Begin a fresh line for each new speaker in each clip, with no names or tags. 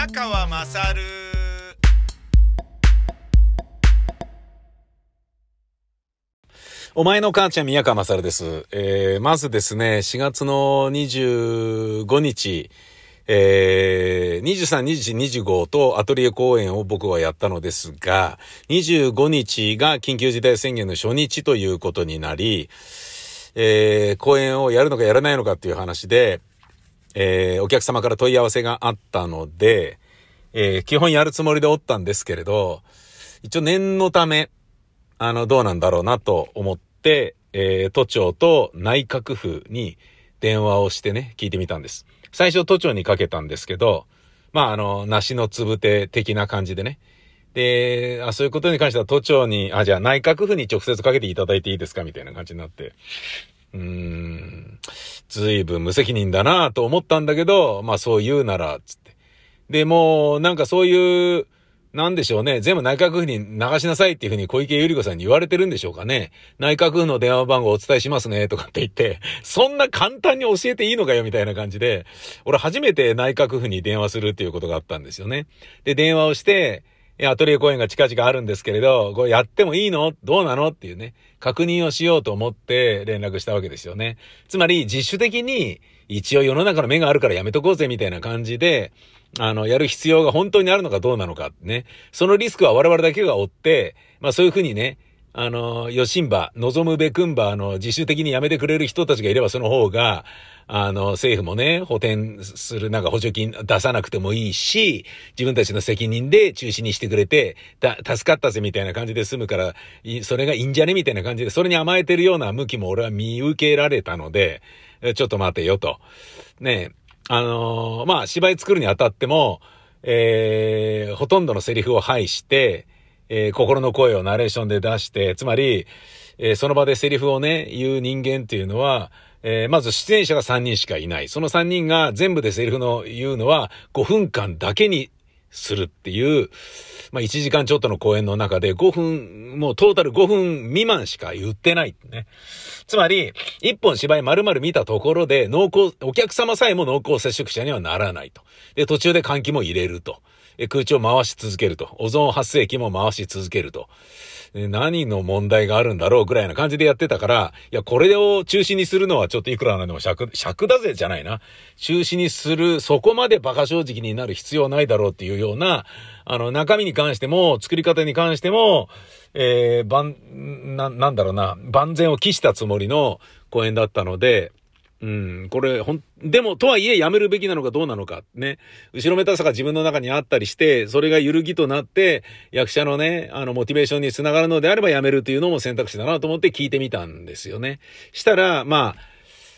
宮川まさる
お前の母ちゃん宮川まさるです。えー、まずですね、4月の25日、えー、23、24、25とアトリエ公演を僕はやったのですが、25日が緊急事態宣言の初日ということになり、えー、公演をやるのかやらないのかっていう話で、えー、お客様から問い合わせがあったので、えー、基本やるつもりでおったんですけれど、一応念のため、あの、どうなんだろうなと思って、えー、都庁と内閣府に電話をしてね、聞いてみたんです。最初都庁にかけたんですけど、まあ、あの、梨のつぶて的な感じでね。で、あ、そういうことに関しては都庁に、あ、じゃあ内閣府に直接かけていただいていいですかみたいな感じになって。うーん、ずいぶん無責任だなと思ったんだけど、まあそう言うなら、つって。で、もう、なんかそういう、なんでしょうね。全部内閣府に流しなさいっていうふうに小池百合子さんに言われてるんでしょうかね。内閣府の電話番号お伝えしますね、とかって言って、そんな簡単に教えていいのかよ、みたいな感じで、俺初めて内閣府に電話するっていうことがあったんですよね。で、電話をして、アトリエ公演が近々あるんですけれど、これやってもいいの？どうなの？っていうね、確認をしようと思って連絡したわけですよね。つまり、自主的に、一応世の中の目があるからやめとこうぜ、みたいな感じで、あの、やる必要が本当にあるのかどうなのかね。そのリスクは我々だけが負って、まあそういうふうにね、あの、ヨシンバ、望むべくんば、あの、自主的にやめてくれる人たちがいればその方が、あの、政府もね、補填するなんか補助金出さなくてもいいし、自分たちの責任で中止にしてくれて、だ、助かったぜみたいな感じで済むから、それがいいんじゃねみたいな感じで、それに甘えてるような向きも俺は見受けられたので、ちょっと待てよと。ねあのーまあ、芝居作るにあたっても、えー、ほとんどのセリフを排して、えー心の声をナレーションで出して、つまり、えーその場でセリフをね、言う人間っていうのは、えーまず出演者が3人しかいない。その3人が全部でセリフの言うのは5分間だけにするっていう、まあ1時間ちょっとの公演の中で5分、もうトータル5分未満しか言ってないね。つまり、1本芝居丸々見たところで濃厚、お客様さえも濃厚接触者にはならないと。で、途中で換気も入れると。空調を回し続けると。オゾン発生器も回し続けると。何の問題があるんだろうぐらいな感じでやってたから、いや、これを中止にするのはちょっといくらなんでも尺、尺だぜじゃないな。中止にする、そこまで馬鹿正直になる必要ないだろうっていうような、あの、中身に関しても、作り方に関しても、えー、万、な、なんだろうな、万全を期したつもりの公演だったので、うん、これ、ほん、でも、とはいえ、やめるべきなのかどうなのか、ね。後ろめたさが自分の中にあったりして、それが揺るぎとなって、役者のね、あの、モチベーションにつながるのであればやめるというのも選択肢だなと思って聞いてみたんですよね。したら、まあ、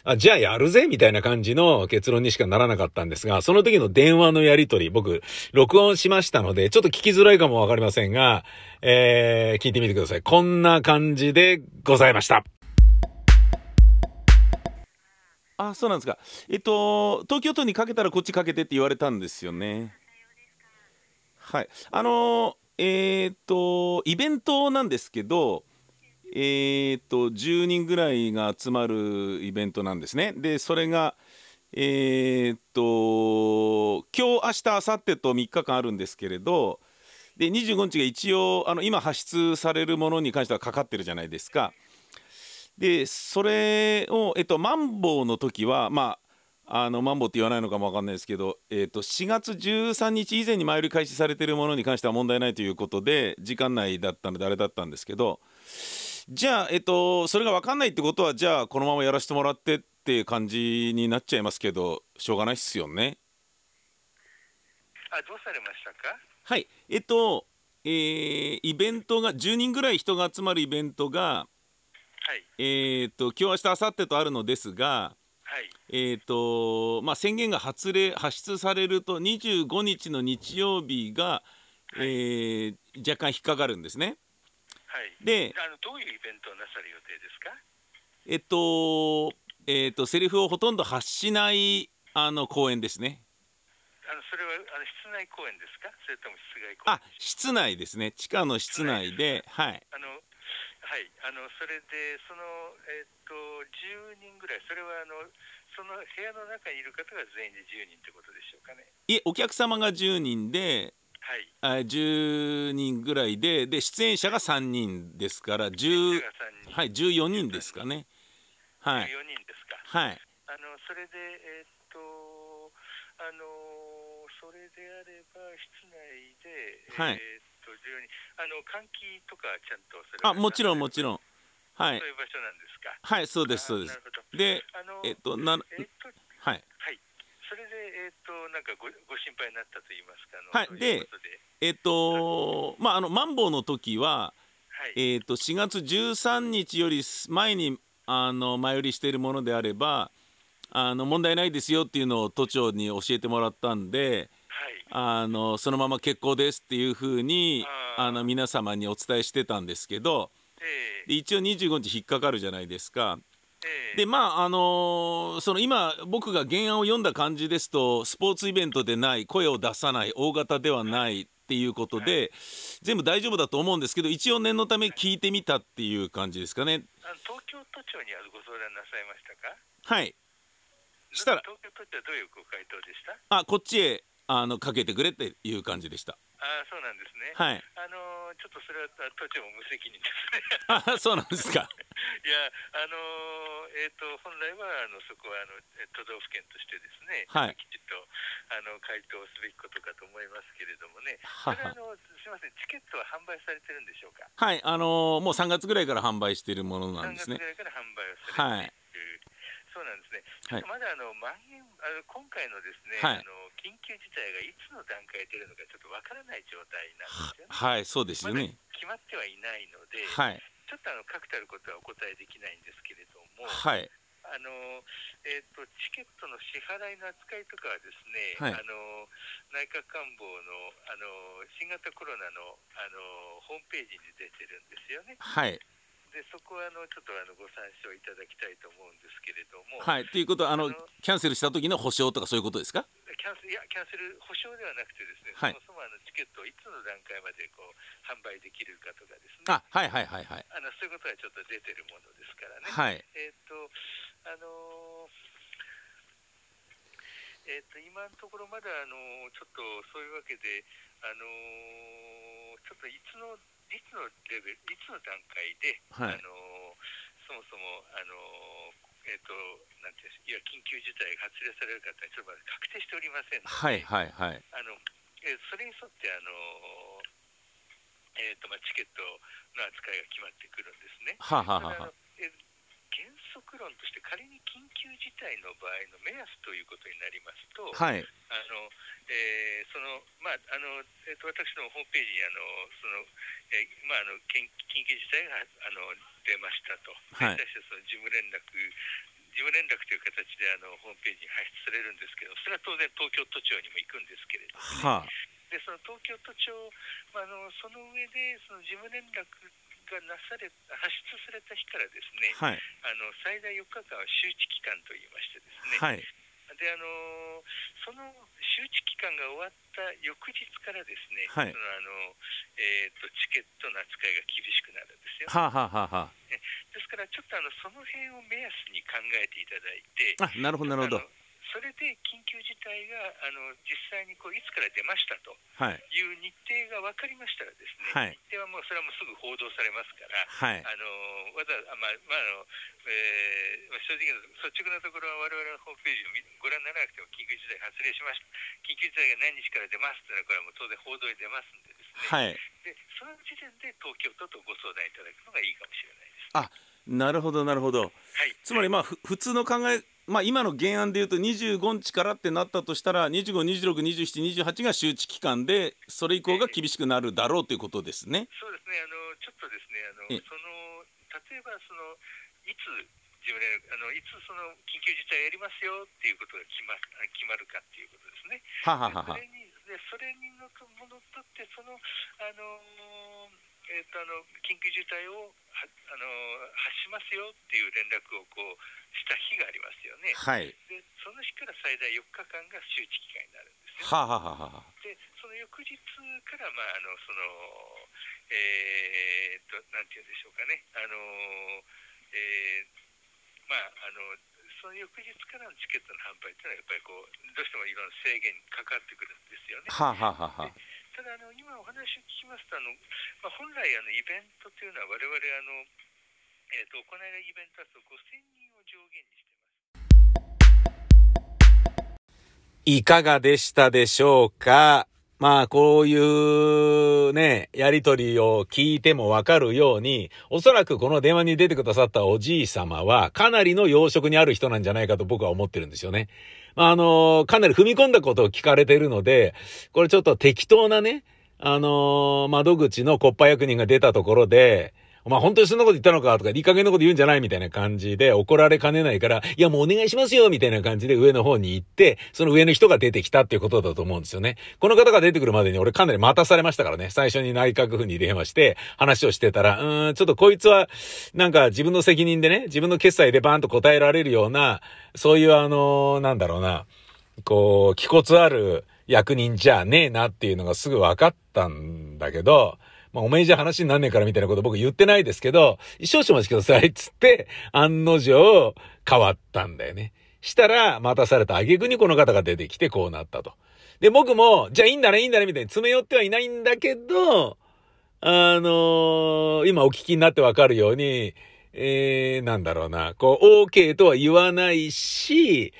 あ、じゃあやるぜみたいな感じの結論にしかならなかったんですが、その時の電話のやりとり、僕、録音しましたので、ちょっと聞きづらいかもわかりませんが、えー、聞いてみてください。こんな感じでございました。
あそうなんですか。えっと東京都にかけたらこっちかけてって言われたんですよね。はい。あのえーっとイベントなんですけどえーっと10人ぐらいが集まるイベントなんですね。でそれがえーっと今日明日明後日と3日間あるんですけれどで25日が一応あの今発出されるものに関してはかかってるじゃないですか。でそれを、えっと、マンボウの時はまああのマンボウって言わないのかもわかんないですけど、えっと、4月13日以前に前売り開始されているものに関しては問題ないということで時間内だったのであれだったんですけどじゃあ、えっと、それが分かんないってことはじゃあこのままやらせてもらってっていう感じになっちゃいますけどしょうがないっすよね。
あ、どうされましたか？
はいえっと、えーイベントが10人ぐらい人が集まるイベントが、
はい、
えー、と今日明日明後日とあるのですが、
はい、
えーとまあ、宣言が発令発出されると25日の日曜日が、えー若干引っかかるんですね。
はい。
で、
あのどういうイベントをなさる予定ですか？
えっとえー、とセリフをほとんど発しないあの公演ですね。
あのそれはあの室内公演ですか？それとも室外公演
あ室内ですね。地下の室内で、はい、
あのはい、あのそれでその、えっと10人ぐらい、それはあのその部屋の中にいる方が全員で10人ってことでしょうかね。
いえお客様が10人で
はい。
あ10人ぐらいでで出演者が3人ですから
1010が3人、
はい14人ですかねはい
14人ですか。
はい
あのそれで、えーっと、あのそれであれば、室内で、
はい
えーっと、10人、あの換気とかちゃんとそれは
あもちろんもち
ん。
ろんはい
そういう場所なんですか。
はいそうですそうです
あなるほど
で
あの
えっとな
えーっと、
はい
はい。それで、えーっと、なんかごご心配になったと言いますか、
はい
で
えっとまああのマンボウの時は
はい。
えっと4月13日より前にあの前売りしているものであればあの問題ないですよっていうのを都庁に教えてもらったんで
はい。
あのそのまま結構ですっていうふうに
あー
あの皆様にお伝えしてたんですけど
え
で一応25日引っかかるじゃないですか。でまああのその今僕が原案を読んだ感じですとスポーツイベントでない声を出さない大型ではないっていうことで、全部大丈夫だと思うんですけど一応念のため聞いてみたっていう感じですかね。
東京都庁にはご相談なさいましたか
はいしたら
東京都庁はどういうご回答でした
あこっちへあのかけてくれっていう感じでした。
ああ、そうなんですね。
はい
あのーちょっとそれはあ都庁も無責任ですね。
あそうなんですか。
いや、あのーえっ、と、本来は、あの、そこは、あの、え都道府県としてですね。
はい
きちっと、あの、回答すべきことかと思いますけれどもね。
はは
それは、あの、すみません、チケットは販売されてるんでしょうか？
はいあのもう3月ぐらいから販売しているものなん
3月ぐ
ですね。
らいから販売をさ
はい
れている。そうなんですね。ち
はい
ょっとまだあの、まん延、あの今回のですね、
はい
あの、緊急事態がいつの段階で出るのか、ちょっとわからない状態なんですよね。
はいそうですよね。
決まってはいないので、
はい
ちょっとあの確たることはお答えできないんですけれども、
はい
あのえー、とチケットの支払いの扱いとかはですね、
はい
あの内閣官房のあの新型コロナのあのホームページに出てるんですよね。
はい
でそこはあのちょっとあのご参照いただきたいと思うんですけれども、
はい。ということはあのキャンセルした時の保証とかそういうことですか？
キャンセルいやキャンセル保証ではなくてですね、
はい。
そもそもあのチケットをいつの段階までこう販売できるかとかですね、
あはいはいはいはい。
あのそういうことはちょっと出てるものですからね。
はい。
えーっと、あのーえーっと、今のところまだ、あのーちょっとそういうわけで、あのーちょっといつの、いつのレベル、いつの段階で、
はい。
あのーそもそも、あのーえーっと、なんていうんですいや、緊急事態が発令されるかって、ちょっとまだ確定しておりませんので、
はいはいはい。
あのえーそれに沿って、あのーえーっとまあ、チケットの扱いが決まってくるんですね。
はあはあはあは
原則論として仮に緊急事態の場合の目安ということになりますと、
あはい。
あのえーそのまああのえー、と私のホームページにあのその、えーまあ、あの緊緊急事態があの出ましたと、
はい。
対してその事務連絡事務連絡という形であのホームページに発出されるんですけど、それは当然東京都庁にも行くんですけれども、
は
でその東京都庁、まあ、あのその上でその事務連絡がなされ発出された日からですね、
あはい。
あの最大4日間は周知期間といいましてですね、
はい。
であのその周知期間が終わった翌日からですね、
はい。
そのあのえー、とチケットの扱いが厳しくなるんですよ。
はあはあはあは
ですからちょっとあのその辺を目安に考えていただいて、
ああなるほどなるほど
それで緊急事態があの実際にこういつから出ましたと
はい。
いう日程が分かりましたらですね、
はい。
日程はもうそれはもうすぐ報道されますから、
はい。
あのわざあまあまああのえーまあ正直な率直なところは我々のホームページを見ご覧にならなくても緊急事態発令しました。緊急事態が何日から出ますというのはこれはもう当然報道に出ますんでですね、
はい。
でその時点で東京都とご相談いただくのがいいかもしれないです。
あなるほどなるほど。
はい、
つまりまあふ普通の考えまあ今の原案でいうと25日からってなったとしたら25262728が周知期間でそれ以降が厳しくなるだろうということですね。
そうですねあのちょっとですねあの
え
その例えばそのいつ自分であのいつその緊急事態やりますよっていうことが決ま決まるかっていうことですね。
はははは
それにでそれにのとものとってそのあのーえっ、とあの緊急事態をはあのー発しますよっていう連絡をこうした日がありますよね。
はい
でその日から最大4日間が周知期間になるんですよ。
ははははは
でその翌日からまああのそのえーっとなんて言うんでしょうかねあのえーまああのその翌日からのチケットの販売っていうのはやっぱりこうどうしてもいろんな制限にかかってくるんですよね。
はあ、はあはあはあ、
ただあの今お話を聞きますとあの、まあ、本来あのイベントというのは我々あの、えー、と行えるイベントだと5000人を上限にしてます。
いかがでしたでしょうか？まあ、こういうね、やりとりを聞いてもわかるように、おそらくこの電話に出てくださったおじい様は、かなりの養殖にある人なんじゃないかと僕は思ってるんですよね。まあ、あの、かなり踏み込んだことを聞かれてるので、これちょっと適当なね、あの、窓口のコッパ役人が出たところで、お前本当にそんなこと言ったのかとか、いい加減なこと言うんじゃないみたいな感じで怒られかねないから、いやもうお願いしますよみたいな感じで上の方に行って、その上の人が出てきたっていうことだと思うんですよね。この方が出てくるまでに俺かなり待たされましたからね。最初に内閣府に電話して話をしてたら、うーん、ちょっとこいつはなんか自分の責任でね、自分の決済でバーンと答えられるような、そういうあのー、なんだろうな、こう、気骨ある役人じゃねえなっていうのがすぐ分かったんだけど、まあ、おめえじゃ話になんねえからみたいなこと僕言ってないですけど、一少々お待ちくださいつって、案の定変わったんだよね。したら、待たされた挙句にこの方が出てきてこうなったと。で、僕も、じゃあいいんだね、いいんだね、みたいに詰め寄ってはいないんだけど、あのー、今お聞きになってわかるように、えー、なんだろうな、こう、OK とは言わないし、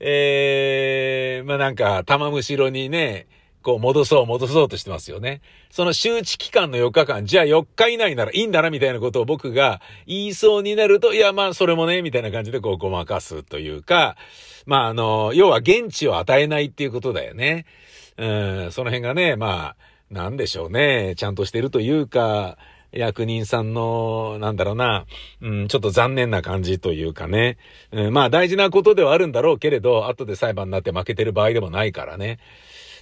えー、まあ、なんか、玉むしろにね、こう戻そう戻そうとしてますよね。その周知期間の4日間、じゃあ4日以内ならいいんだなみたいなことを僕が言いそうになると、いやまあそれもね、みたいな感じでこうごまかすというか、まああの、要は現地を与えないっていうことだよね。うん、その辺がね、まあ、なんでしょうね。ちゃんとしてるというか、役人さんの、なんだろうな、うん、ちょっと残念な感じというかね。うん、まあ大事なことではあるんだろうけれど、後で裁判になって負けてる場合でもないからね。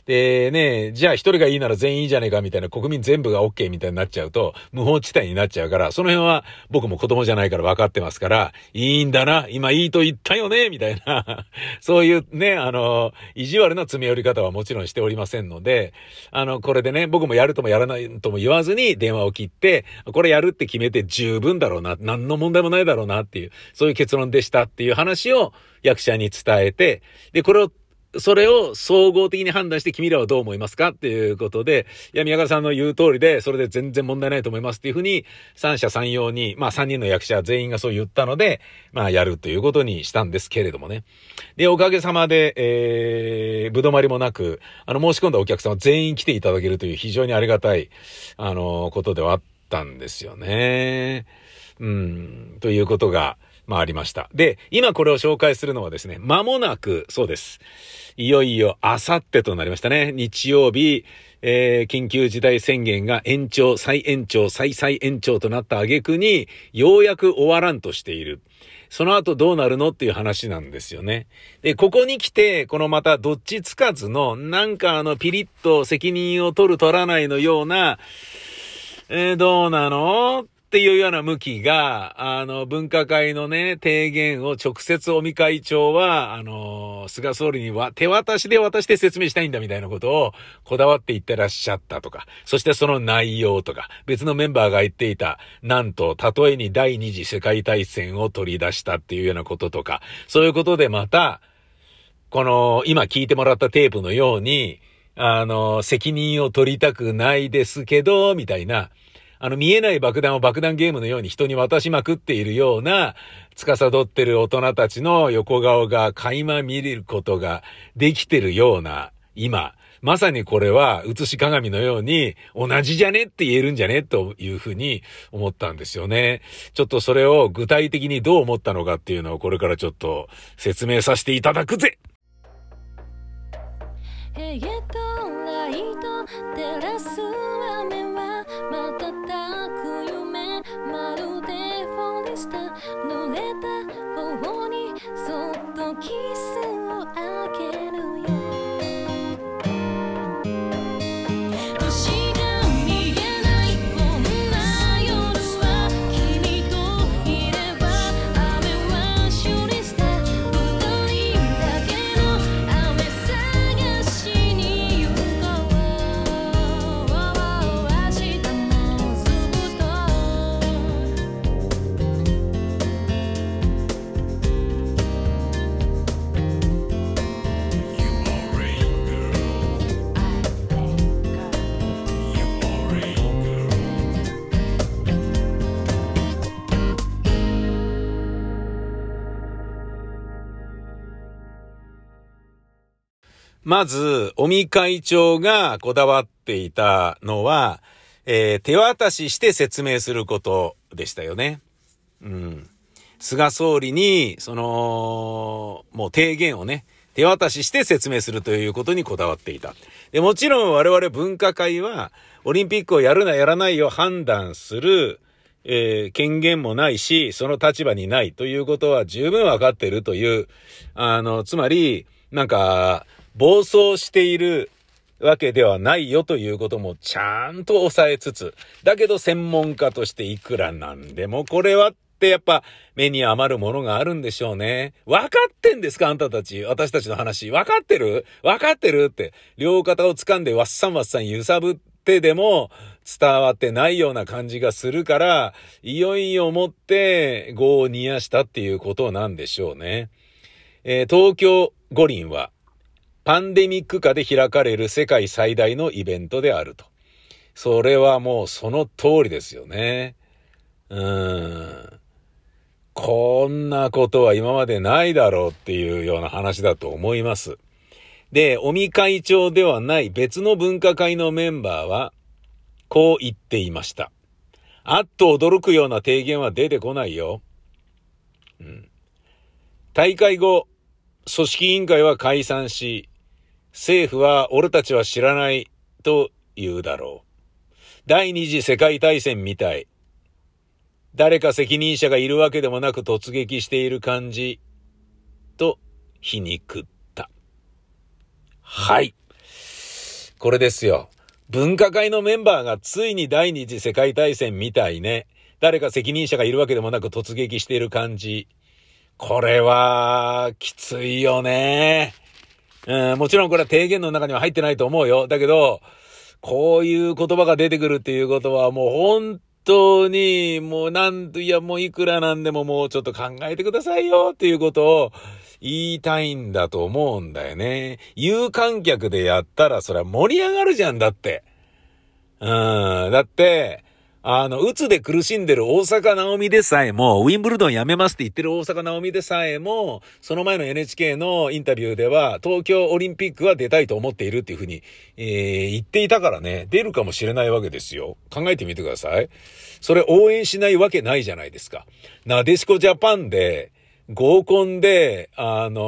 でね、じゃあ一人がいいなら全員いいじゃねえかみたいな国民全部が OK みたいになっちゃうと、無法地帯になっちゃうから、その辺は僕も子供じゃないから分かってますから、いいんだな、今いいと言ったよね、みたいな、そういうね、あの、意地悪な詰め寄り方はもちろんしておりませんので、あの、これでね、僕もやるともやらないとも言わずに電話を切って、これやるって決めて十分だろうな、何の問題もないだろうなっていう、そういう結論でしたっていう話を役者に伝えて、で、これをそれを総合的に判断して君らはどう思いますかっていうことで、いや、宮川さんの言う通りで、それで全然問題ないと思いますっていうふうに、三者三様に、まあ三人の役者全員がそう言ったので、まあやるということにしたんですけれどもね。で、おかげさまで、えー、ぶどまりもなく、あの、申し込んだお客様全員来ていただけるという非常にありがたい、あの、ことではあったんですよね。うん、ということが、まあありました。で、今これを紹介するのはですね、間もなく、そうです。いよいよあさってとなりましたね。日曜日、えー、緊急事態宣言が延長、再延長、再再延長となった挙句に、ようやく終わらんとしている。その後どうなるのっていう話なんですよね。で、ここに来て、このまたどっちつかずの、なんかあのピリッと責任を取る取らないのような、えー、どうなのっていうような向きが、あの、分科会のね、提言を直接尾身会長は、あの、菅総理には手渡しで渡して説明したいんだみたいなことをこだわって言ってらっしゃったとか、そしてその内容とか、別のメンバーが言っていた、なんと、例えに第二次世界大戦を取り出したっていうようなこととか、そういうことでまた、この、今聞いてもらったテープのように、あの、責任を取りたくないですけど、みたいな、あの見えない爆弾を爆弾ゲームのように人に渡しまくっているような、司ってる大人たちの横顔が垣間見れることができてるような、今、まさにこれは映し鏡のように同じじゃねって言えるんじゃねというふうに思ったんですよね。ちょっとそれを具体的にどう思ったのかっていうのをこれからちょっと説明させていただくぜへとライト照らすそっとまず、尾身会長がこだわっていたのは、えー、手渡しして説明することでしたよね。うん。菅総理に、その、もう提言をね、手渡しして説明するということにこだわっていた。で、もちろん我々分科会は、オリンピックをやるなやらないを判断する、えー、権限もないし、その立場にないということは十分わかってるという、あの、つまり、なんか、暴走しているわけではないよということもちゃんと抑えつつ、だけど専門家としていくらなんでもこれはってやっぱ目に余るものがあるんでしょうね。分かってんですかあんたたち。私たちの話。分かってる？分かってるって。両肩を掴んでわっさんわっさん揺さぶってでも伝わってないような感じがするから、いよいよもって業を煮やしたっていうことなんでしょうね。えー、東京五輪はパンデミック下で開かれる世界最大のイベントであると。それはもうその通りですよね。うーん。こんなことは今までないだろうっていうような話だと思います。で、尾身会長ではない別の分科会のメンバーは、こう言っていました。あっと驚くような提言は出てこないよ。うん。大会後、組織委員会は解散し、政府は俺たちは知らないと言うだろう。第二次世界大戦みたい。誰か責任者がいるわけでもなく突撃している感じ、と皮肉った。はい。これですよ。分科会のメンバーがついに第二次世界大戦みたいね。誰か責任者がいるわけでもなく突撃している感じ。これは、きついよね。うん、もちろんこれは提言の中には入ってないと思うよ。だけど、こういう言葉が出てくるっていうことはもう本当に、もうなんと、いやもういくらなんでももうちょっと考えてくださいよっていうことを言いたいんだと思うんだよね。有観客でやったらそれは盛り上がるじゃんだって。うん。だって、あの、うつで苦しんでる大阪直美でさえも、ウィンブルドンやめますって言ってる大阪直美でさえも、その前の NHK のインタビューでは、東京オリンピックは出たいと思っているっていうふうに、えー、言っていたからね、出るかもしれないわけですよ。考えてみてください。それ応援しないわけないじゃないですか。なでしこジャパンで、合コンで、あの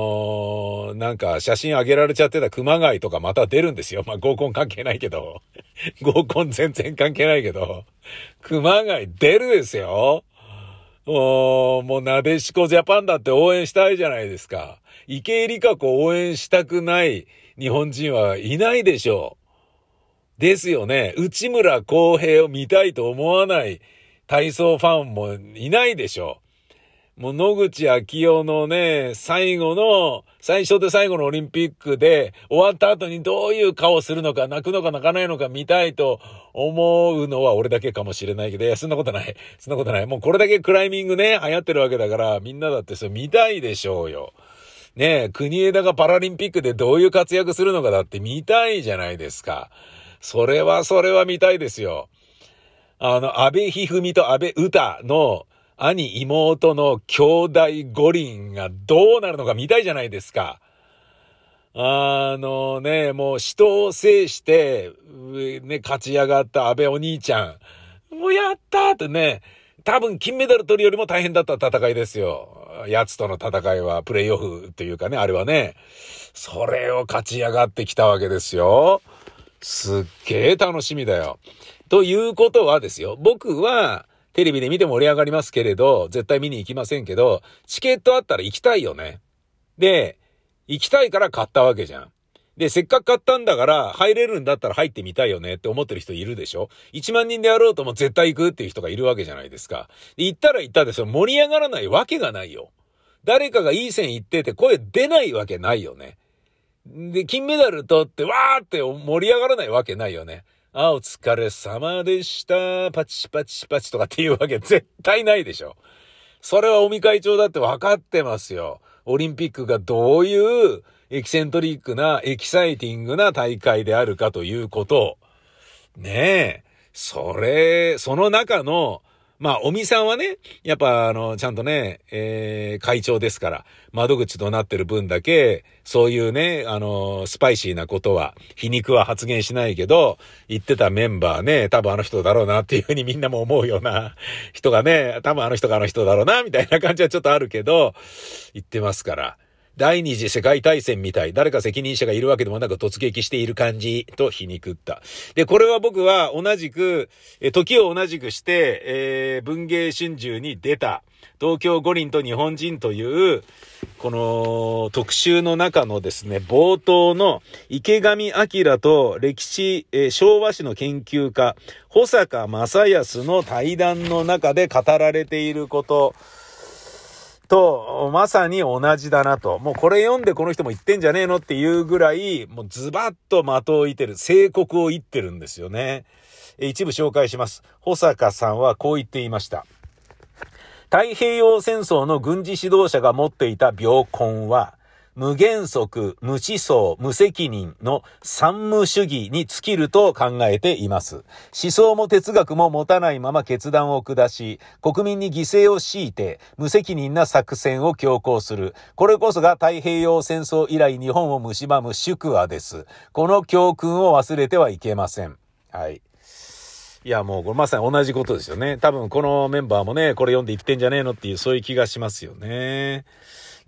ー、なんか写真上げられちゃってた熊谷とかまた出るんですよ。まあ合コン関係ないけど。合コン全然関係ないけど。熊谷出るですよ。もう、もうなでしこジャパンだって応援したいじゃないですか。池江璃花子応援したくない日本人はいないでしょう。ですよね。内村航平を見たいと思わない体操ファンもいないでしょう。もう野口昭夫のね、最後の、最初で最後のオリンピックで終わった後にどういう顔するのか、泣くのか泣かないのか見たいと思うのは俺だけかもしれないけど、いや、そんなことない。そんなことない。もうこれだけクライミングね、流行ってるわけだから、みんなだってそれ見たいでしょうよ。ねえ、国枝がパラリンピックでどういう活躍するのかだって見たいじゃないですか。それはそれは見たいですよ。あの、安倍ひふみと安倍歌の兄妹の兄弟五輪がどうなるのか見たいじゃないですか。あのね、もう死闘を制して、ね、勝ち上がった安倍お兄ちゃん。もうやったってね、多分金メダル取るよりも大変だった戦いですよ。奴との戦いは、プレイオフというかね、あれはね。それを勝ち上がってきたわけですよ。すっげえ楽しみだよ。ということはですよ、僕は、テレビで見て盛り上がりますけれど、絶対見に行きませんけど、チケットあったら行きたいよね。で、行きたいから買ったわけじゃん。で、せっかく買ったんだから、入れるんだったら入ってみたいよねって思ってる人いるでしょ ?1 万人でやろうとも絶対行くっていう人がいるわけじゃないですか。で、行ったら行ったでしょ盛り上がらないわけがないよ。誰かがいい線行ってて声出ないわけないよね。で、金メダル取ってわーって盛り上がらないわけないよね。あ、お疲れ様でした。パチパチパチとかっていうわけ絶対ないでしょ。それは尾身会長だって分かってますよ。オリンピックがどういうエキセントリックな、エキサイティングな大会であるかということを。ねえ。それ、その中の、まあ、尾身さんはね、やっぱあの、ちゃんとね、えー、会長ですから、窓口となってる分だけ、そういうね、あの、スパイシーなことは、皮肉は発言しないけど、言ってたメンバーね、多分あの人だろうなっていうふうに みんなも思うような人がね、多分あの人があの人だろうな、みたいな感じはちょっとあるけど、言ってますから。第二次世界大戦みたい、誰か責任者がいるわけでもなく突撃している感じと皮肉った。で、これは僕は同じく、時を同じくして、えー、文芸春秋に出た、東京五輪と日本人という、この特集の中のですね、冒頭の池上彰と歴史、えー、昭和史の研究家、保坂正康の対談の中で語られていること、と、まさに同じだなと。もうこれ読んでこの人も言ってんじゃねえのっていうぐらい、もうズバッと的を射てる、聖国を言ってるんですよね。一部紹介します。保坂さんはこう言っていました。太平洋戦争の軍事指導者が持っていた病根は、無原則、無思想、無責任の三無主義に尽きると考えています。思想も哲学も持たないまま決断を下し、国民に犠牲を強いて、無責任な作戦を強行する。これこそが太平洋戦争以来日本を蝕む宿話です。この教訓を忘れてはいけません。はい。いや、もうこれまさに同じことですよね。多分このメンバーもね、これ読んで言ってんじゃねえのっていう、そういう気がしますよね。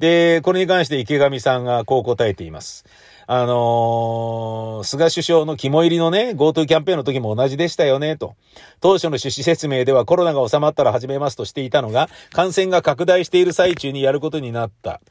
で、これに関して池上さんがこう答えています。あのー、菅首相の肝入りのね、GoTo キャンペーンの時も同じでしたよね、と。当初の趣旨説明ではコロナが収まったら始めますとしていたのが、感染が拡大している最中にやることになった。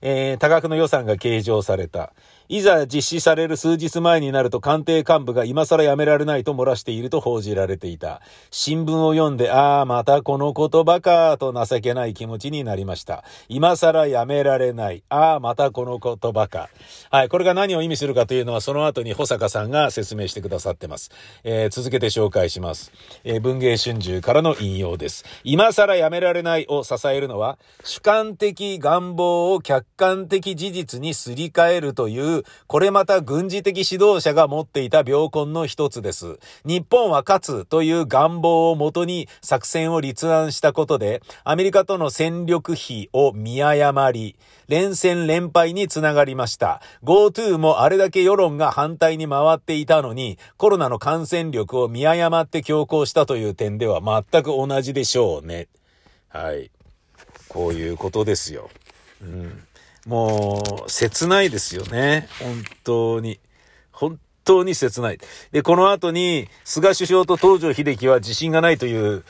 えー、多額の予算が計上された。いざ実施される数日前になると官邸幹部が今更やめられないと漏らしていると報じられていた。新聞を読んで、ああ、またこの言葉か、と情けない気持ちになりました。今更やめられない。ああ、またこの言葉か。はい、これが何を意味するかというのは、その後に保坂さんが説明してくださってます。えー、続けて紹介します。えー、文芸春秋からの引用です。今更やめられないを支えるのは、主観的願望を客観的事実にすり替えるというこれまた軍事的指導者が持っていた病根の一つです。日本は勝つという願望をもとに作戦を立案したことで、アメリカとの戦力費を見誤り、連戦連敗につながりました。GoTo もあれだけ世論が反対に回っていたのに、コロナの感染力を見誤って強行したという点では全く同じでしょうね。はい。こういうことですよ。うん。もう、切ないですよね。本当に。本当に切ない。で、この後に、菅首相と東条秀樹は自信がないという、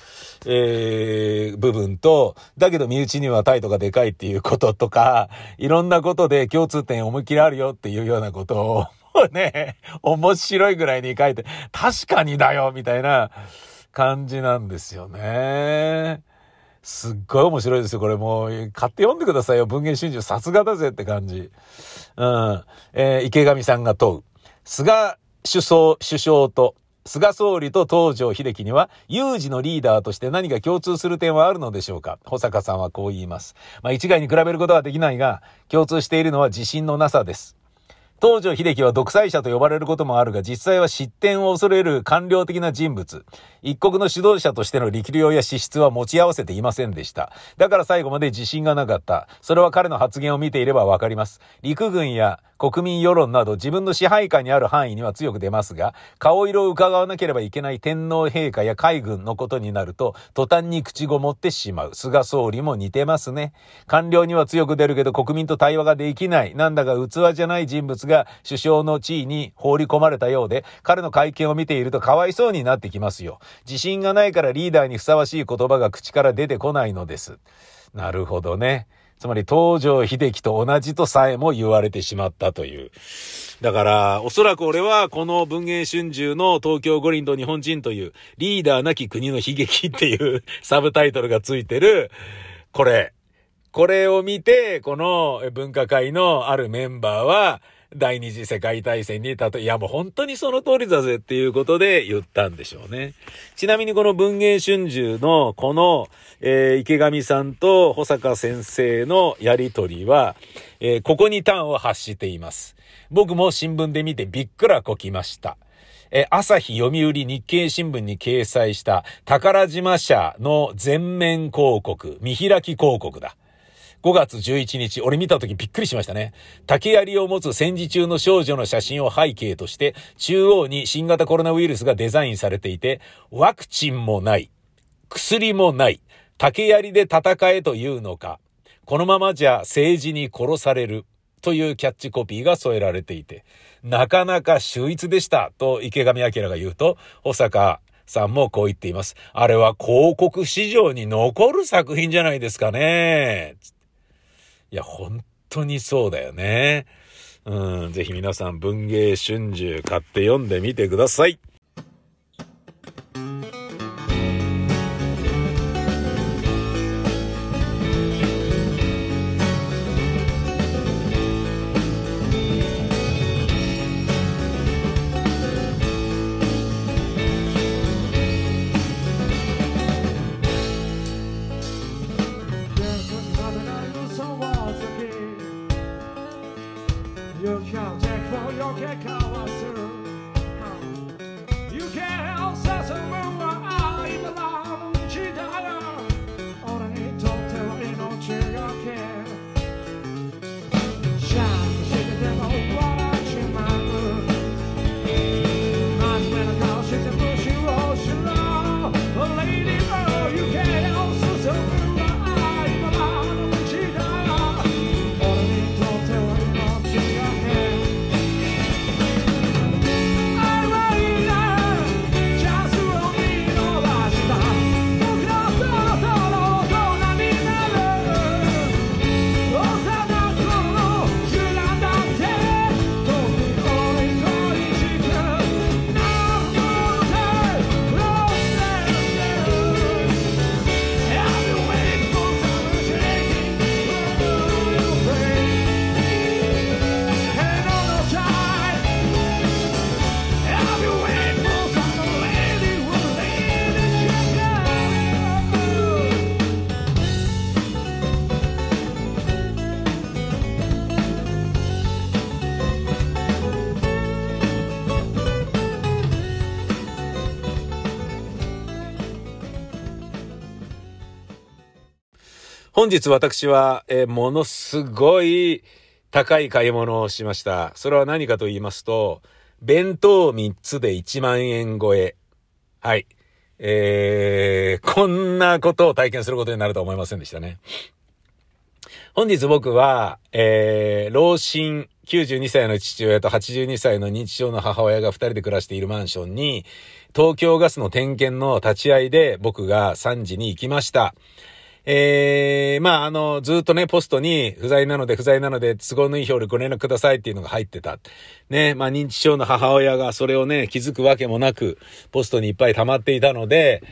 えー、部分と、だけど身内には態度がでかいっていうこととか、いろんなことで共通点思いっきりあるよっていうようなことを、ね、面白いぐらいに書いて、確かにだよみたいな感じなんですよね。すっごい面白いですよ。これもう、買って読んでくださいよ。文芸春秋さすがだぜって感じ。うん。えー、池上さんが問う。菅首相、首相と、菅総理と東条秀樹には、有事のリーダーとして何か共通する点はあるのでしょうか？保坂さんはこう言います。まあ、一概に比べることはできないが、共通しているのは自信のなさです。東条秀樹は独裁者と呼ばれることもあるが、実際は失点を恐れる官僚的な人物。一国の指導者としての力量や資質は持ち合わせていませんでした。だから最後まで自信がなかった。それは彼の発言を見ていればわかります。陸軍や国民世論など自分の支配下にある範囲には強く出ますが、顔色を伺わなければいけない天皇陛下や海軍のことになると、途端に口ごもってしまう。菅総理も似てますね。官僚には強く出るけど国民と対話ができない。なんだか器じゃない人物がが首相の地位に放り込まれたようで、彼の会見を見ているとかわいそうになってきますよ。自信がないからリーダーにふさわしい言葉が口から出てこないのです。なるほどね。つまり東条秀樹と同じとさえも言われてしまったという。だから、おそらく俺はこの文芸春秋の東京五輪と日本人というリーダーなき国の悲劇っていう サブタイトルがついてる、これ。これを見て、この文化会のあるメンバーは、第二次世界大戦に、たと、いやもう本当にその通りだぜっていうことで言ったんでしょうね。ちなみにこの文芸春秋のこの、えー、池上さんと保坂先生のやりとりは、えー、ここに端を発しています。僕も新聞で見てびっくらこきました。え朝日読売日経新聞に掲載した宝島社の全面広告、見開き広告だ。5月11日、俺見た時びっくりしましたね。竹槍を持つ戦時中の少女の写真を背景として、中央に新型コロナウイルスがデザインされていて、ワクチンもない、薬もない、竹槍で戦えというのか、このままじゃ政治に殺される。というキャッチコピーが添えられていて、なかなか秀逸でしたと池上彰が言うと、保坂さんもこう言っています。あれは広告市場に残る作品じゃないですかね。いや、本当にそうだよね。うん、ぜひ皆さん文芸春秋買って読んでみてください。本日私は、えー、ものすごい高い買い物をしました。それは何かと言いますと、弁当3つで1万円超え。はい。えー、こんなことを体験することになるとは思いませんでしたね。本日僕は、えー、老人92歳の父親と82歳の認知症の母親が2人で暮らしているマンションに、東京ガスの点検の立ち会いで僕が3時に行きました。えー、まあ、あの、ずっとね、ポストに不在なので不在なので都合のいい表でご連絡くださいっていうのが入ってた。ね、まあ、認知症の母親がそれをね、気づくわけもなく、ポストにいっぱい溜まっていたので、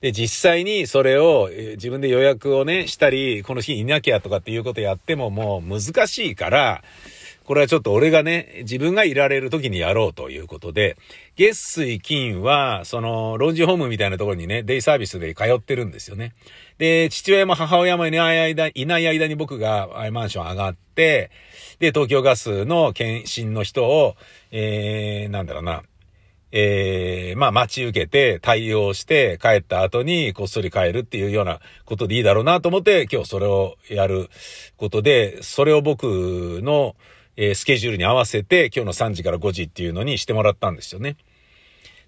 で、実際にそれを自分で予約をね、したり、この日いなきゃとかっていうことやってももう難しいから、これはちょっと俺がね、自分がいられる時にやろうということで、月水金は、その、老人ホームみたいなところにね、デイサービスで通ってるんですよね。で、父親も母親もいない間、いない間に僕がマンション上がって、で、東京ガスの検診の人を、えー、なんだろうな、えー、まあ待ち受けて対応して帰った後にこっそり帰るっていうようなことでいいだろうなと思って今日それをやることで、それを僕の、え、スケジュールに合わせて今日の3時から5時っていうのにしてもらったんですよね。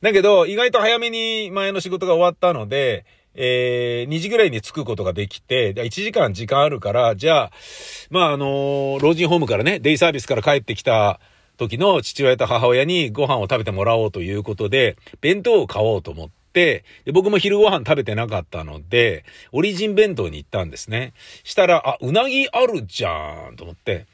だけど、意外と早めに前の仕事が終わったので、えー、2時ぐらいに着くことができて、1時間時間あるから、じゃあ、まあ、あのー、老人ホームからね、デイサービスから帰ってきた時の父親と母親にご飯を食べてもらおうということで、弁当を買おうと思って、で僕も昼ご飯食べてなかったので、オリジン弁当に行ったんですね。したら、あ、うなぎあるじゃんと思って、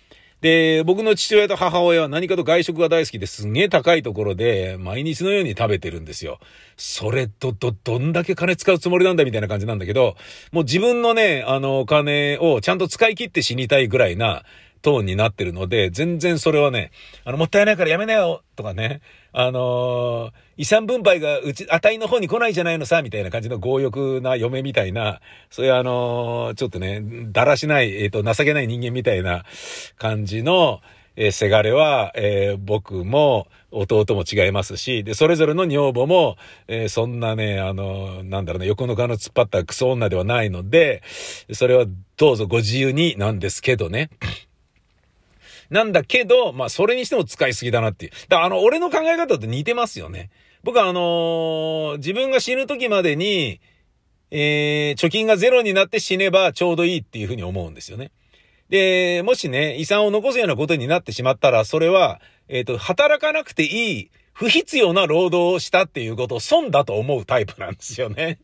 で、僕の父親と母親は何かと外食が大好きですんげえ高いところで毎日のように食べてるんですよ。それとど、どんだけ金使うつもりなんだみたいな感じなんだけど、もう自分のね、あの、お金をちゃんと使い切って死にたいぐらいなトーンになってるので、全然それはね、あの、もったいないからやめなよとかね、あのー、遺産分配がうち、値の方に来ないじゃないのさ、みたいな感じの強欲な嫁みたいな、そういうあのー、ちょっとね、だらしない、えっ、ー、と、情けない人間みたいな感じの、えー、せがれは、えー、僕も弟も違いますし、で、それぞれの女房も、えー、そんなね、あの、なんだろうね、横の顔の突っ張ったクソ女ではないので、それはどうぞご自由になんですけどね。なんだけど、まあ、それにしても使いすぎだなっていう。だからあの、俺の考え方と似てますよね。僕はあのー、自分が死ぬ時までに、えー、貯金がゼロになって死ねばちょうどいいっていうふうに思うんですよね。で、もしね、遺産を残すようなことになってしまったら、それは、えっ、ー、と、働かなくていい、不必要な労働をしたっていうことを損だと思うタイプなんですよね。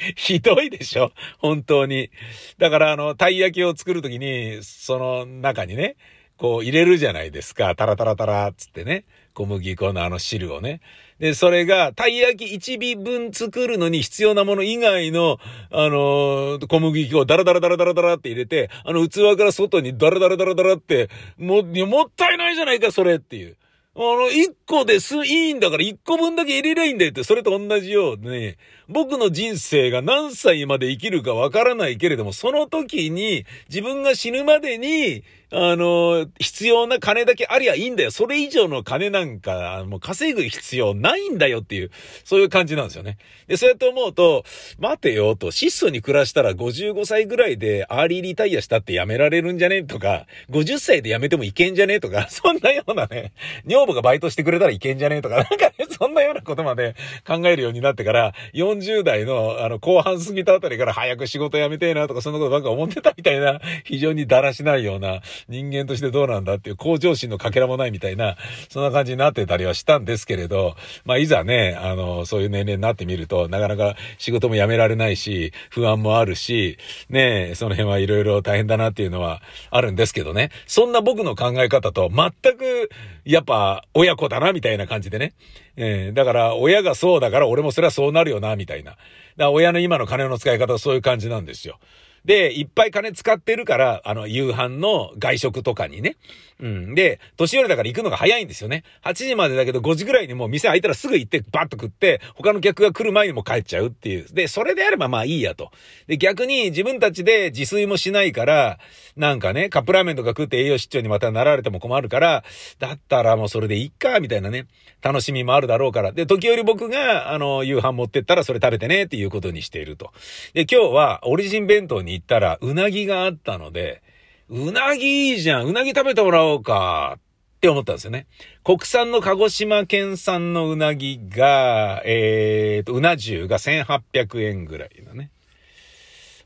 ひどいでしょ本当に。だから、あの、たい焼きを作るときに、その中にね、こう入れるじゃないですか。タラタラタラっつってね。小麦粉のあの汁をね。で、それが、たい焼き1尾分作るのに必要なもの以外の、あのー、小麦粉をダラダラダラダラダラって入れて、あの器から外にダラダラダラダラって、も、もったいないじゃないか、それっていう。あの、一個です、いいんだから一個分だけ入れりゃいいんだよって、それと同じようね、僕の人生が何歳まで生きるかわからないけれども、その時に、自分が死ぬまでに、あの、必要な金だけありゃいいんだよ。それ以上の金なんか、もう稼ぐ必要ないんだよっていう、そういう感じなんですよね。で、そうやって思うと、待てよと、質素に暮らしたら55歳ぐらいでアーリーリタイアしたってやめられるんじゃね？とか、50歳でやめてもいけんじゃね？とか、そんなようなね、女房がバイトしてくれたらいけんじゃね？とか、なんかね、そんなようなことまで考えるようになってから、40代の、あの、後半過ぎたあたりから早く仕事辞めてえなとか、そんなことばっか思ってたみたいな、非常にだらしないような、人間としてどうなんだっていう向上心のかけらもないみたいな、そんな感じになってたりはしたんですけれど、まあいざね、あの、そういう年齢になってみると、なかなか仕事も辞められないし、不安もあるし、ね、その辺はいろいろ大変だなっていうのはあるんですけどね。そんな僕の考え方と全く、やっぱ親子だなみたいな感じでね。えー、だから親がそうだから俺もそれはそうなるよな、みたいな。だから親の今の金の使い方はそういう感じなんですよ。で、いっぱい金使ってるから、あの、夕飯の外食とかにね。うん。で、年寄りだから行くのが早いんですよね。8時までだけど5時ぐらいにもう店開いたらすぐ行ってバッと食って、他の客が来る前にも帰っちゃうっていう。で、それであればまあいいやと。で、逆に自分たちで自炊もしないから、なんかね、カップラーメンとか食って栄養失調にまたなられても困るから、だったらもうそれでいっか、みたいなね。楽しみもあるだろうから。で、時折僕が、あの、夕飯持ってったらそれ食べてねっていうことにしていると。で、今日はオリジン弁当に行ったら、うなぎがあったので、うなぎいいじゃん。うなぎ食べてもらおうか。って思ったんですよね。国産の鹿児島県産のうなぎが、えーと、うな重が1800円ぐらいだね。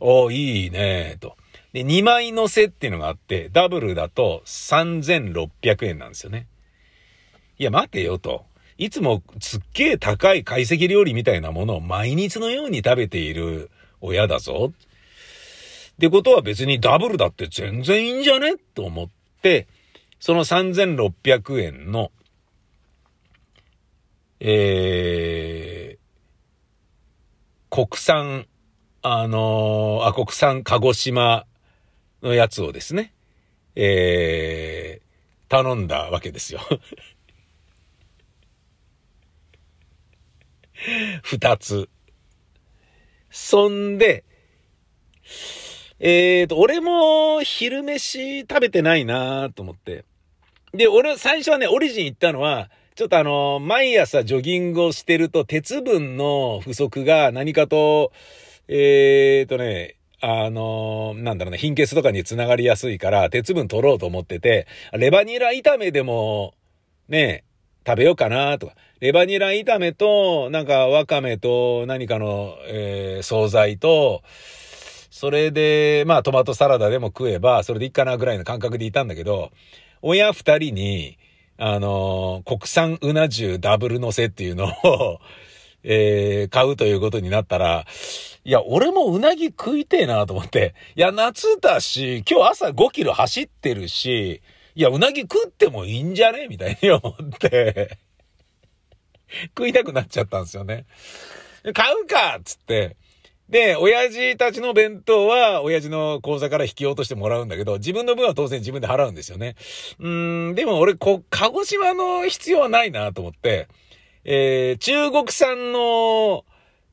おいいねと。で、2枚乗せっていうのがあって、ダブルだと3600円なんですよね。いや、待てよと。いつもすっげえ高い懐石料理みたいなものを毎日のように食べている親だぞ。ってことは別にダブルだって全然いいんじゃね？と思って、その3600円の、えー、国産、あのー、あ、国産鹿児島のやつをですね、えー、頼んだわけですよ。二つ。そんで、えーと、俺も昼飯食べてないなと思って。で、俺、最初はね、オリジン行ったのは、ちょっとあの、毎朝ジョギングをしてると、鉄分の不足が何かと、えーとね、あのなんだろうね、貧血とかにつながりやすいから、鉄分取ろうと思ってて、レバニラ炒めでも、ね、食べようかなとか、レバニラ炒めと、なんかワカメと何かの、えー、惣菜と、それで、まあトマトサラダでも食えば、それでいいかなぐらいの感覚でいたんだけど、親二人に、あのー、国産うな重ダブル乗せっていうのを えー、買うということになったら、いや、俺もうなぎ食いてえなと思って。いや、夏だし、今日朝5キロ走ってるし、いや、うなぎ食ってもいいんじゃねみたいに思って 食いたくなっちゃったんですよね。買うかっつって、で、親父たちの弁当は、親父の口座から引き落としてもらうんだけど、自分の分は当然自分で払うんですよね。うん、でも俺、こう、鹿児島の必要はないなと思って、えー、中国産の、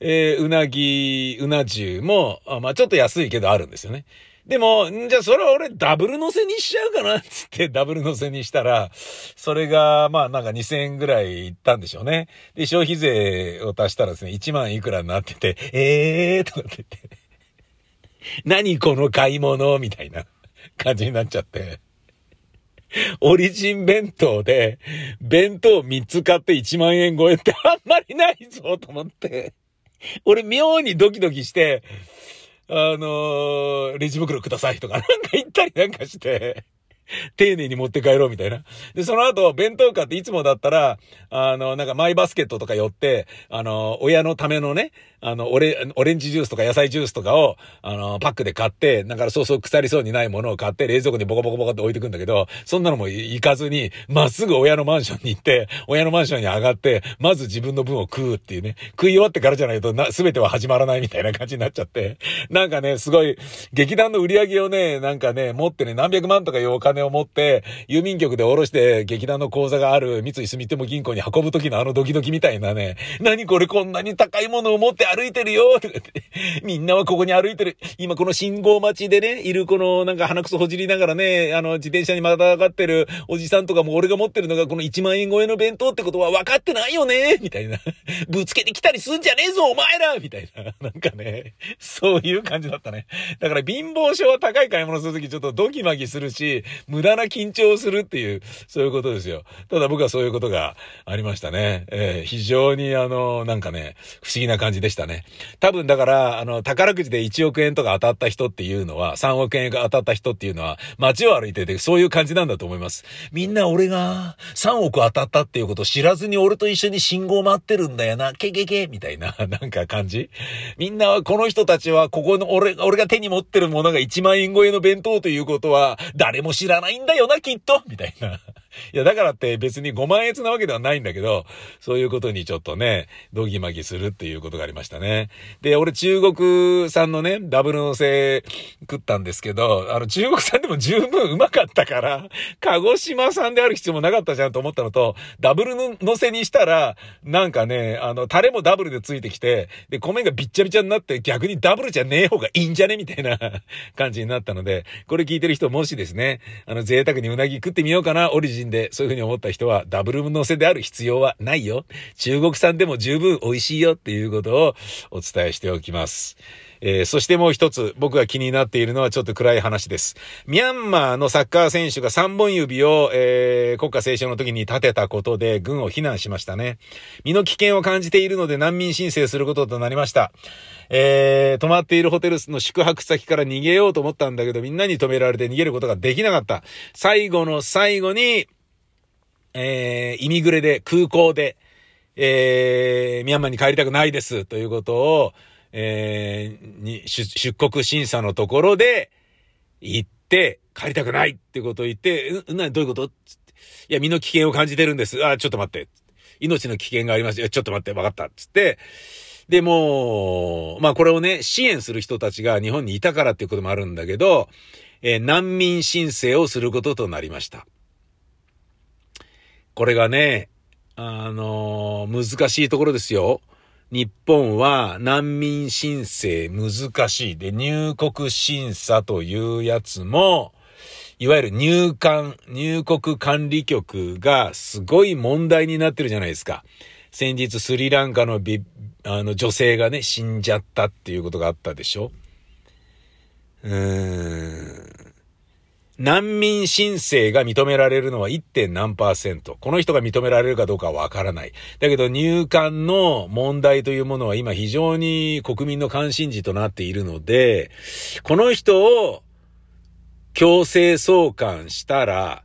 えー、うなぎ、うな重も、あまあちょっと安いけどあるんですよね。でも、んじゃあそれは俺ダブル乗せにしちゃうかなつってダブル乗せにしたら、それがまあなんか2000円ぐらいいったんでしょうね。で、消費税を足したらですね、1万いくらになってて、えーとかって言って、何この買い物みたいな感じになっちゃって。オリジン弁当で、弁当3つ買って1万円超えってあんまりないぞと思って。俺妙にドキドキして、あのー、レジ袋くださいとかなんか言ったりなんかして、丁寧に持って帰ろうみたいな。で、その後、弁当買っていつもだったら、あの、なんかマイバスケットとか寄って、あの、親のためのね、あの、オレ、オレンジジュースとか野菜ジュースとかを、あの、パックで買って、だからそうそう腐りそうにないものを買って、冷蔵庫にボコボコボコって置いてくんだけど、そんなのも行かずに、まっすぐ親のマンションに行って、親のマンションに上がって、まず自分の分を食うっていうね、食い終わってからじゃないとな、すべては始まらないみたいな感じになっちゃって、なんかね、すごい、劇団の売り上げをね、なんかね、持ってね、何百万とかいうお金を持って、郵便局で下ろして劇団の口座がある三井住友銀行に運ぶ時のあのドキドキみたいなね、何これこんなに高いものを持って歩いてるよとかって、みんなはここに歩いてる。今この信号待ちでね、いるこのなんか鼻くそほじりながらね、あの自転車にまたがってるおじさんとかも俺が持ってるのがこの1万円超えの弁当ってことは分かってないよねみたいな。ぶつけてきたりすんじゃねえぞお前らみたいな。なんかね、そういう感じだったね。だから貧乏症は高い買い物するときちょっとドキマキするし、無駄な緊張をするっていう、そういうことですよ。ただ僕はそういうことがありましたね。えー、非常にあの、なんかね、不思議な感じでしたね。多分だから、あの、宝くじで1億円とか当たった人っていうのは、3億円が当たった人っていうのは、街を歩いてて、そういう感じなんだと思います。みんな俺が3億当たったっていうこと知らずに俺と一緒に信号待ってるんだよな、ケケケみたいな、なんか感じみんなは、この人たちは、ここの俺、俺が手に持ってるものが1万円超えの弁当ということは、誰も知らないんだよな、きっとみたいな。いや、だからって別に5万円なわけではないんだけど、そういうことにちょっとね、ドギマギするっていうことがありましたね。で、俺中国産のね、ダブルのせ食ったんですけど、あの中国産でも十分うまかったから、鹿児島産である必要もなかったじゃんと思ったのと、ダブルのせにしたら、なんかね、あの、タレもダブルでついてきて、で、米がびっちゃびちゃになって逆にダブルじゃねえ方がいいんじゃねみたいな感じになったので、これ聞いてる人もしですね、あの、贅沢にうなぎ食ってみようかな、オリジン人でそういうふうに思った人はダブル乗せである必要はないよ。中国産でも十分美味しいよっていうことをお伝えしておきます。えー、そしてもう一つ僕が気になっているのはちょっと暗い話です。ミャンマーのサッカー選手が3本指を、えー、国家斉唱の時に立てたことで軍を非難しましたね。身の危険を感じているので難民申請することとなりました。えー、泊まっているホテルの宿泊先から逃げようと思ったんだけど、みんなに止められて逃げることができなかった。最後の最後に、えー、イミグレで、空港で、えー、ミャンマーに帰りたくないです、ということを、えー、に、出国審査のところで、行って、帰りたくないってことを言って、う、な、どういうこと？って。いや、身の危険を感じてるんです。あ、ちょっと待って。命の危険があります。いや、ちょっと待って、わかった。つって、で、もまあこれをね、支援する人たちが日本にいたからっていうこともあるんだけど、えー、難民申請をすることとなりました。これがね、あのー、難しいところですよ。日本は難民申請難しい。で、入国審査というやつも、いわゆる入管、入国管理局がすごい問題になってるじゃないですか。先日スリランカのビあの女性がね、死んじゃったっていうことがあったでしょうーん。難民申請が認められるのは 1. 点何パーセント。この人が認められるかどうかはわからない。だけど入管の問題というものは今非常に国民の関心事となっているので、この人を強制送還したら、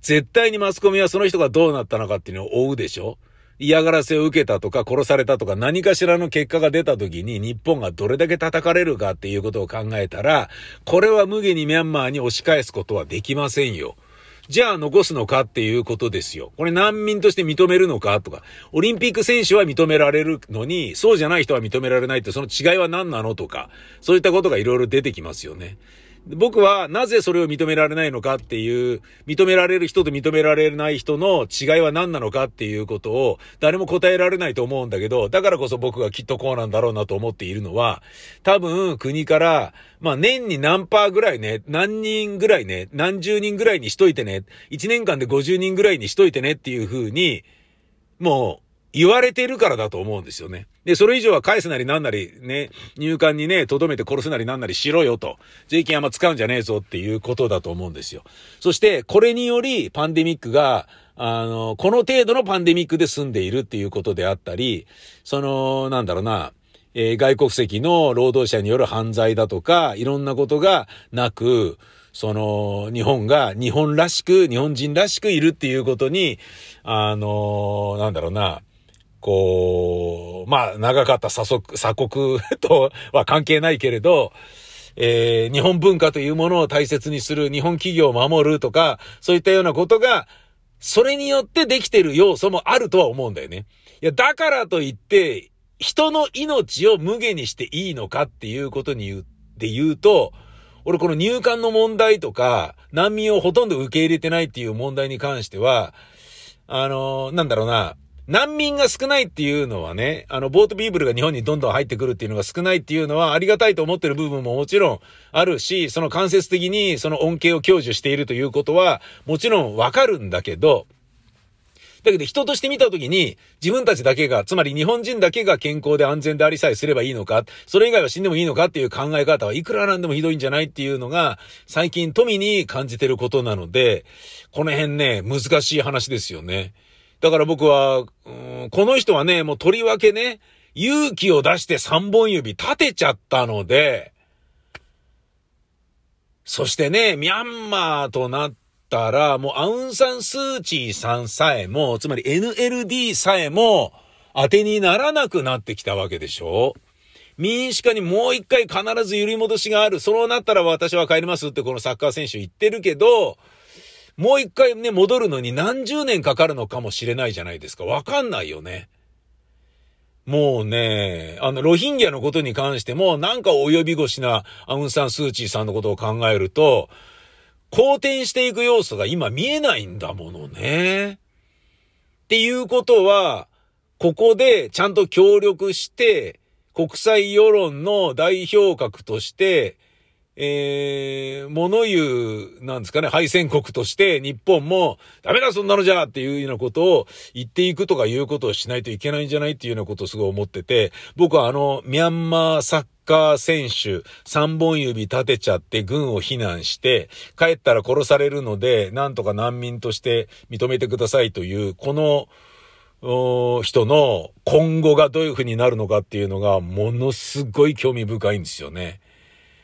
絶対にマスコミはその人がどうなったのかっていうのを追うでしょ嫌がらせを受けたとか殺されたとか何かしらの結果が出た時に日本がどれだけ叩かれるかっていうことを考えたら、これは無下にミャンマーに押し返すことはできませんよ。じゃあ残すのかっていうことですよ。これ難民として認めるのかとか、オリンピック選手は認められるのに、そうじゃない人は認められないってその違いは何なのとか、そういったことがいろいろ出てきますよね。僕はなぜそれを認められないのかっていう、認められる人と認められない人の違いは何なのかっていうことを誰も答えられないと思うんだけど、だからこそ僕がきっとこうなんだろうなと思っているのは、多分国から、まあ年に何パーぐらいね、何人ぐらいね、何十人ぐらいにしといてね、1年間で50人ぐらいにしといてねっていう風に、もう言われてるからだと思うんですよね。で、それ以上は返すなりなんなりね、入管にね、留めて殺すなりなんなりしろよと。税金あんま使うんじゃねえぞっていうことだと思うんですよ。そして、これによりパンデミックが、あの、この程度のパンデミックで済んでいるっていうことであったり、その、なんだろうな、えー、外国籍の労働者による犯罪だとか、いろんなことがなく、その、日本が日本らしく、日本人らしくいるっていうことに、あの、なんだろうな、こう、まあ、長かった鎖国、鎖国とは関係ないけれど、えー、日本文化というものを大切にする、日本企業を守るとか、そういったようなことが、それによってできてる要素もあるとは思うんだよね。いや、だからといって、人の命を無下にしていいのかっていうことに言う、で言うと、俺この入管の問題とか、難民をほとんど受け入れてないっていう問題に関しては、あのー、なんだろうな、難民が少ないっていうのはね、あの、ボートビーブルが日本にどんどん入ってくるっていうのが少ないっていうのはありがたいと思ってる部分ももちろんあるし、その間接的にその恩恵を享受しているということはもちろんわかるんだけど、だけど人として見たときに、自分たちだけが、つまり日本人だけが健康で安全でありさえすればいいのか、それ以外は死んでもいいのかっていう考え方はいくらなんでもひどいんじゃないっていうのが、最近富に感じてることなので、この辺ね、難しい話ですよね。だから僕は、うん、この人はね、もうとりわけね、勇気を出して三本指立てちゃったので、そしてね、ミャンマーとなったら、もうアウンサンスーチーさんさえも、つまり NLD さえも、当てにならなくなってきたわけでしょ民主化にもう一回必ず揺り戻しがある。そうなったら私は帰りますってこのサッカー選手言ってるけど、もう一回ね、戻るのに何十年かかるのかもしれないじゃないですか。わかんないよね。もうね、あの、ロヒンギャのことに関しても、なんか及び腰なアウンサン・スーチーさんのことを考えると、好転していく要素が今見えないんだものね。っていうことは、ここでちゃんと協力して、国際世論の代表格として、えー、物言う、なんですかね、敗戦国として日本も、ダメだそんなのじゃっていうようなことを言っていくとかいうことをしないといけないんじゃないっていうようなことをすごい思ってて、僕はあの、ミャンマーサッカー選手、三本指立てちゃって軍を非難して、帰ったら殺されるので、なんとか難民として認めてくださいという、この、人の今後がどういう風になるのかっていうのがものすごい興味深いんですよね。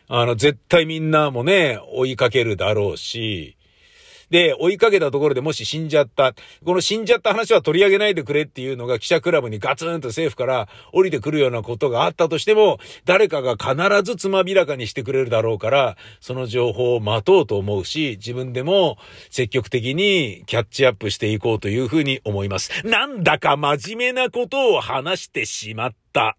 あの、絶対みんなもね、追いかけるだろうし、で、追いかけたところでもし死んじゃった。この死んじゃった話は取り上げないでくれっていうのが記者クラブにガツンと政府から降りてくるようなことがあったとしても、誰かが必ずつまびらかにしてくれるだろうから、その情報を待とうと思うし、自分でも積極的にキャッチアップしていこうというふうに思います。なんだか真面目なことを話してしまった。